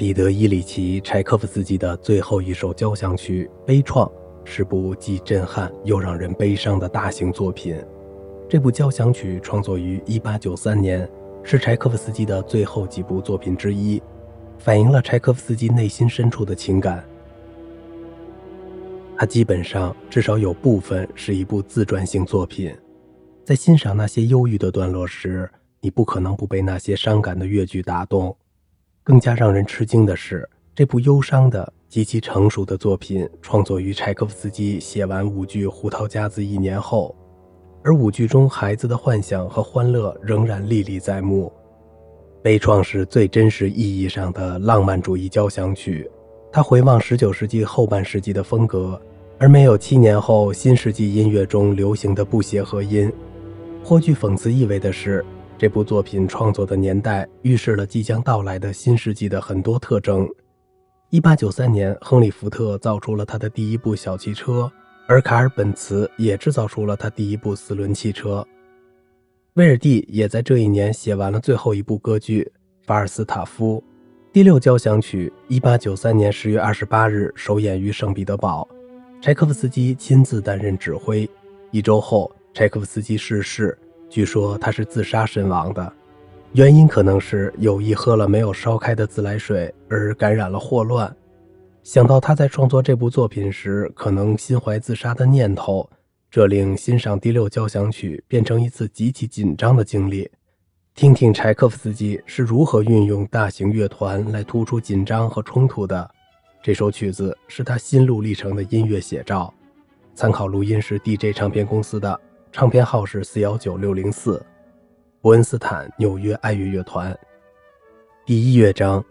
彼得·伊里奇·柴可夫斯基的最后一首交响曲《悲怆》是部既震撼又让人悲伤的大型作品。这部交响曲创作于1893年，是柴可夫斯基的最后几部作品之一，反映了柴可夫斯基内心深处的情感。它基本上至少有部分是一部自传性作品。在欣赏那些忧郁的段落时，你不可能不被那些伤感的乐句打动。更加让人吃惊的是，这部忧伤的极其成熟的作品创作于柴可夫斯基写完舞剧《胡桃夹子》一年后，而舞剧中孩子的幻想和欢乐仍然历历在目。悲怆是最真实意义上的浪漫主义交响曲，它回望19世纪后半世纪的风格，而没有七年后新世纪音乐中流行的不协和音。颇具讽刺意味的是。这部作品创作的年代预示了即将到来的新世纪的很多特征。1893年，亨利·福特造出了他的第一部小汽车，而卡尔·本茨也制造出了他第一部四轮汽车。威尔第也在这一年写完了最后一部歌剧《法尔斯塔夫》。第六交响曲，1893年10月28日首演于圣彼得堡，柴可夫斯基亲自担任指挥。一周后，柴可夫斯基逝世。据说他是自杀身亡的，原因可能是有意喝了没有烧开的自来水而感染了霍乱。想到他在创作这部作品时可能心怀自杀的念头，这令欣赏第六交响曲变成一次极其紧张的经历。听听柴可夫斯基是如何运用大型乐团来突出紧张和冲突的。这首曲子是他心路历程的音乐写照。参考录音是 DJ 唱片公司的。唱片号是四幺九六零四，伯恩斯坦纽约爱乐乐团。第一乐章，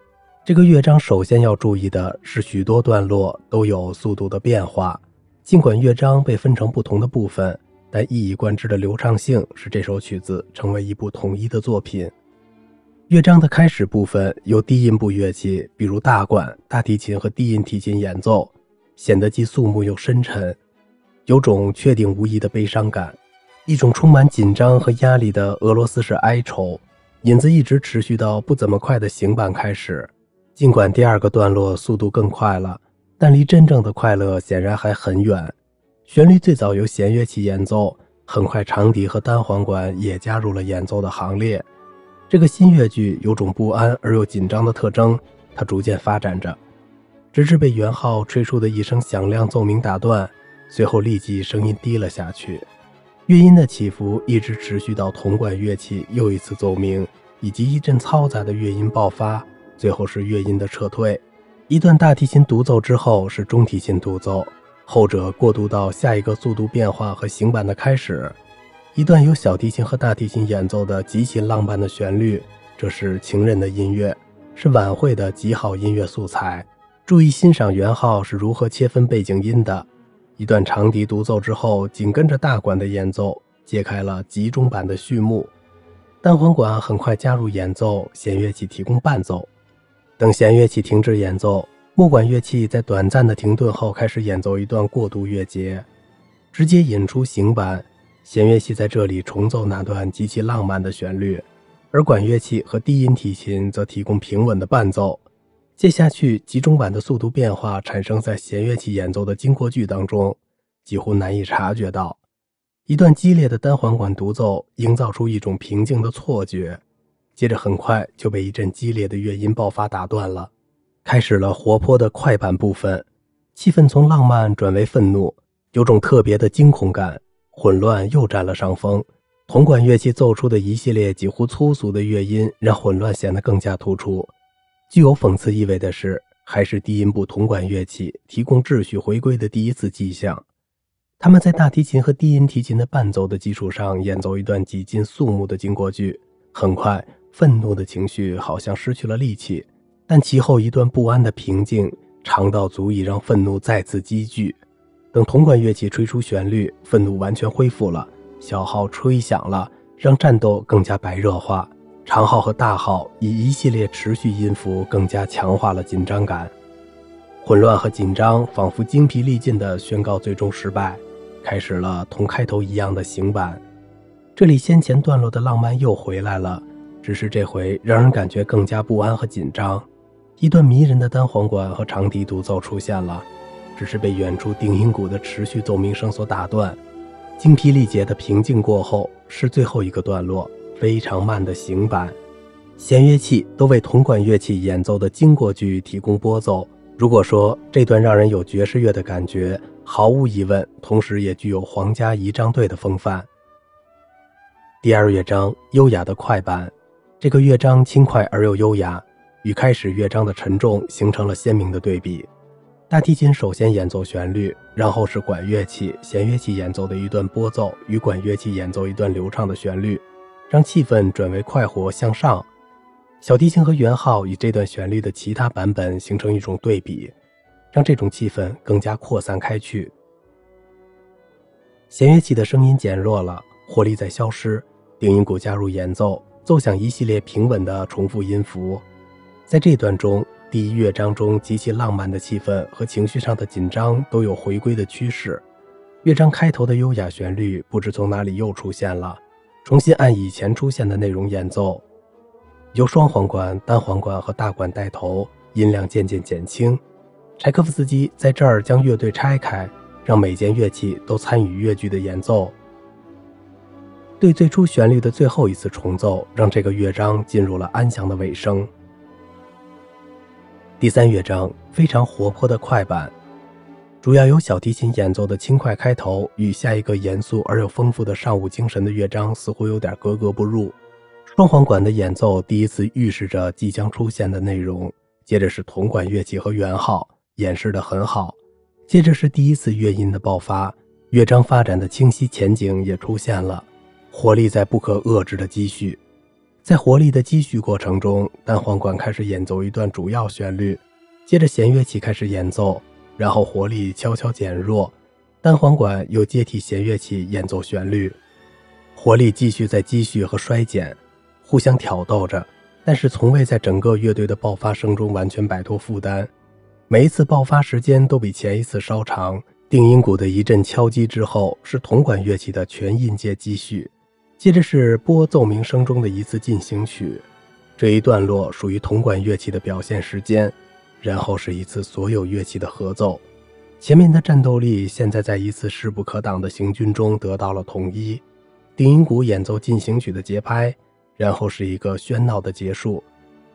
这个乐章首先要注意的是，许多段落都有速度的变化。尽管乐章被分成不同的部分，但一以贯之的流畅性使这首曲子成为一部统一的作品。乐章的开始部分由低音部乐器，比如大管、大提琴和低音提琴演奏，显得既肃穆又深沉，有种确定无疑的悲伤感。一种充满紧张和压力的俄罗斯式哀愁，引子一直持续到不怎么快的行板开始。尽管第二个段落速度更快了，但离真正的快乐显然还很远。旋律最早由弦乐器演奏，很快长笛和单簧管也加入了演奏的行列。这个新乐句有种不安而又紧张的特征，它逐渐发展着，直至被圆号吹出的一声响亮奏鸣打断，随后立即声音低了下去。乐音的起伏一直持续到铜管乐器又一次奏鸣，以及一阵嘈杂的乐音爆发，最后是乐音的撤退。一段大提琴独奏之后是中提琴独奏，后者过渡到下一个速度变化和行板的开始。一段由小提琴和大提琴演奏的极其浪漫的旋律，这是情人的音乐，是晚会的极好音乐素材。注意欣赏圆号是如何切分背景音的。一段长笛独奏之后，紧跟着大管的演奏，揭开了集中版的序幕。单簧管很快加入演奏，弦乐器提供伴奏。等弦乐器停止演奏，木管乐器在短暂的停顿后开始演奏一段过渡乐节，直接引出行板。弦乐器在这里重奏那段极其浪漫的旋律，而管乐器和低音提琴则提供平稳的伴奏。接下去，集中版的速度变化产生在弦乐器演奏的经过句当中，几乎难以察觉到。一段激烈的单簧管独奏营造出一种平静的错觉，接着很快就被一阵激烈的乐音爆发打断了。开始了活泼的快板部分，气氛从浪漫转为愤怒，有种特别的惊恐感，混乱又占了上风。铜管乐器奏出的一系列几乎粗俗的乐音，让混乱显得更加突出。具有讽刺意味的是，还是低音部铜管乐器提供秩序回归的第一次迹象。他们在大提琴和低音提琴的伴奏的基础上演奏一段几近肃穆的经过句。很快，愤怒的情绪好像失去了力气，但其后一段不安的平静长到足以让愤怒再次积聚。等铜管乐器吹出旋律，愤怒完全恢复了，小号吹响了，让战斗更加白热化。长号和大号以一系列持续音符更加强化了紧张感，混乱和紧张仿佛精疲力尽地宣告最终失败，开始了同开头一样的行板。这里先前段落的浪漫又回来了，只是这回让人感觉更加不安和紧张。一段迷人的单簧管和长笛独奏出现了，只是被远处定音鼓的持续奏鸣声所打断。精疲力竭的平静过后，是最后一个段落，非常慢的行板。弦乐器都为铜管乐器演奏的经过句提供拨奏。如果说这段让人有爵士乐的感觉，毫无疑问，同时也具有皇家仪仗队的风范。第二乐章，优雅的快板。这个乐章轻快而又优雅。与开始乐章的沉重形成了鲜明的对比。大提琴首先演奏旋律，然后是管乐器、弦乐器演奏的一段拨奏，与管乐器演奏一段流畅的旋律，让气氛转为快活向上。小提琴和圆号与这段旋律的其他版本形成一种对比，让这种气氛更加扩散开去。弦乐器的声音减弱了，活力在消失，定音鼓加入演奏，奏响一系列平稳的重复音符。在这段中，第一乐章中极其浪漫的气氛和情绪上的紧张都有回归的趋势。乐章开头的优雅旋律不知从哪里又出现了，重新按以前出现的内容演奏，由双簧管、单簧管和大管带头，音量渐渐减轻。柴可夫斯基在这儿将乐队拆开，让每件乐器都参与乐句的演奏。对最初旋律的最后一次重奏，让这个乐章进入了安详的尾声。第三乐章非常活泼的快板，主要由小提琴演奏的轻快开头，与下一个严肃而又丰富的上午精神的乐章似乎有点格格不入。双簧管的演奏第一次预示着即将出现的内容，接着是铜管乐器和圆号演示的很好，接着是第一次乐音的爆发，乐章发展的清晰前景也出现了，活力在不可遏制的积蓄。在活力的积蓄过程中，单簧管开始演奏一段主要旋律，接着弦乐器开始演奏，然后活力悄悄减弱，单簧管又接替弦乐器演奏旋律，活力继续在积蓄和衰减，互相挑逗着，但是从未在整个乐队的爆发声中完全摆脱负担。每一次爆发时间都比前一次稍长。定音鼓的一阵敲击之后，是铜管乐器的全音阶积蓄。接着是拨奏鸣声中的一次进行曲，这一段落属于铜管乐器的表现时间，然后是一次所有乐器的合奏。前面的战斗力现在在一次势不可挡的行军中得到了统一。定音鼓演奏进行曲的节拍，然后是一个喧闹的结束。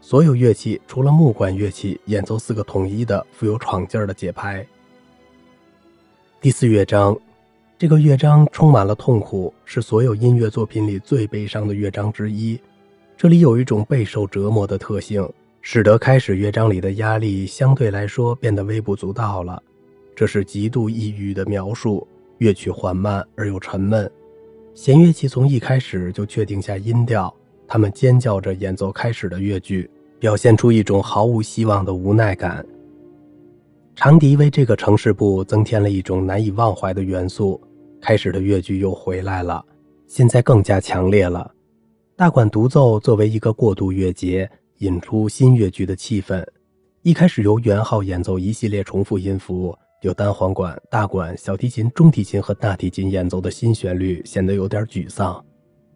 所有乐器除了木管乐器演奏四个统一的富有闯劲儿的节拍。第四乐章。这个乐章充满了痛苦，是所有音乐作品里最悲伤的乐章之一。这里有一种备受折磨的特性，使得开始乐章里的压力相对来说变得微不足道了。这是极度抑郁的描述，乐曲缓慢而又沉闷。弦乐器从一开始就确定下音调，他们尖叫着演奏开始的乐句，表现出一种毫无希望的无奈感。长笛为这个城市部增添了一种难以忘怀的元素。开始的乐句又回来了，现在更加强烈了。大管独奏作为一个过渡乐节，引出新乐句的气氛。一开始由圆号演奏一系列重复音符，由单簧管、大管、小提琴、中提琴和大提琴演奏的新旋律显得有点沮丧。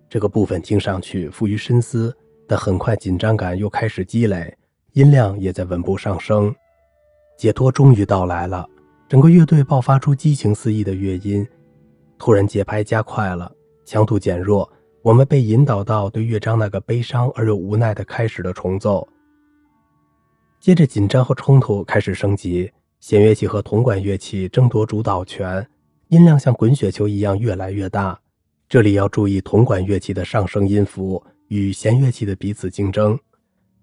这个部分听上去富于深思，但很快紧张感又开始积累，音量也在稳步上升。解脱终于到来了，整个乐队爆发出激情四溢的乐音。突然节拍加快了，强度减弱，我们被引导到对乐章那个悲伤而又无奈的开始的重奏。接着紧张和冲突开始升级，弦乐器和铜管乐器争夺主导权，音量像滚雪球一样越来越大。这里要注意铜管乐器的上升音符与弦乐器的彼此竞争。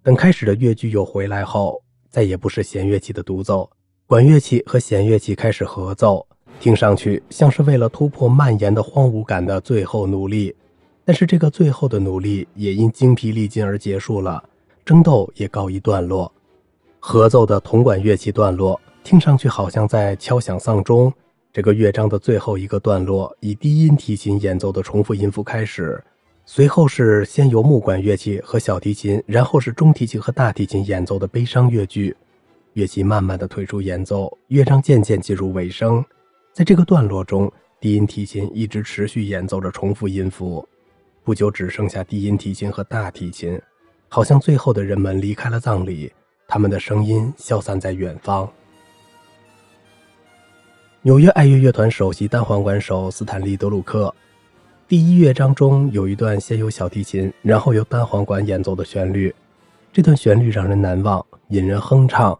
等开始的乐句又回来后。再也不是弦乐器的独奏，管乐器和弦乐器开始合奏，听上去像是为了突破蔓延的荒芜感的最后努力。但是这个最后的努力也因精疲力尽而结束了，争斗也告一段落。合奏的铜管乐器段落听上去好像在敲响丧钟。这个乐章的最后一个段落以低音提琴演奏的重复音符开始。随后是先由木管乐器和小提琴，然后是中提琴和大提琴演奏的悲伤乐句，乐器慢慢的退出演奏，乐章渐渐进入尾声。在这个段落中，低音提琴一直持续演奏着重复音符，不久只剩下低音提琴和大提琴，好像最后的人们离开了葬礼，他们的声音消散在远方。纽约爱乐乐团首席单簧管手斯坦利·德鲁克，第一乐章中有一段先由小提琴，然后由单簧管演奏的旋律，这段旋律让人难忘，引人哼唱。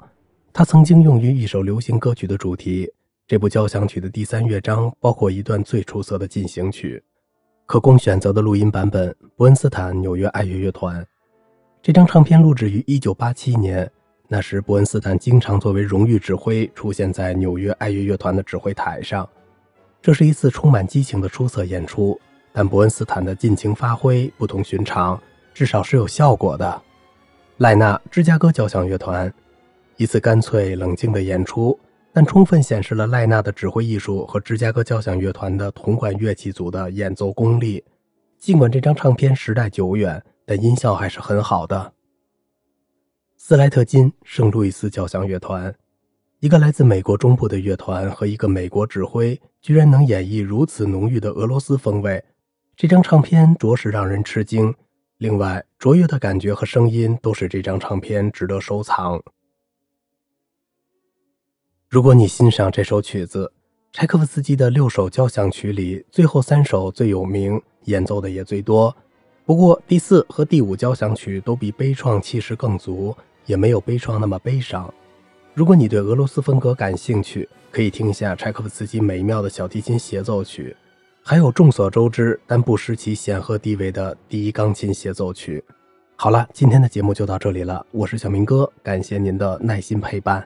它曾经用于一首流行歌曲的主题。这部交响曲的第三乐章包括一段最出色的进行曲，可供选择的录音版本：伯恩斯坦纽约爱乐乐团。这张唱片录制于1987年，那时伯恩斯坦经常作为荣誉指挥出现在纽约爱乐乐团的指挥台上。这是一次充满激情的出色演出，但伯恩斯坦的尽情发挥不同寻常，至少是有效果的。赖纳芝加哥交响乐团，一次干脆冷静的演出。但充分显示了赖纳的指挥艺术和芝加哥交响乐团的铜管乐器组的演奏功力。尽管这张唱片时代久远，但音效还是很好的。斯莱特金圣路易斯交响乐团，一个来自美国中部的乐团和一个美国指挥，居然能演绎如此浓郁的俄罗斯风味。这张唱片着实让人吃惊。另外，卓越的感觉和声音都使这张唱片值得收藏。如果你欣赏这首曲子，柴可夫斯基的六首交响曲里，最后三首最有名，演奏的也最多。不过第四和第五交响曲都比悲怆气势更足，也没有悲怆那么悲伤。如果你对俄罗斯风格感兴趣，可以听一下柴可夫斯基美妙的小提琴协奏曲，还有众所周知但不失其显赫地位的第一钢琴协奏曲。好了，今天的节目就到这里了，我是小明哥，感谢您的耐心陪伴。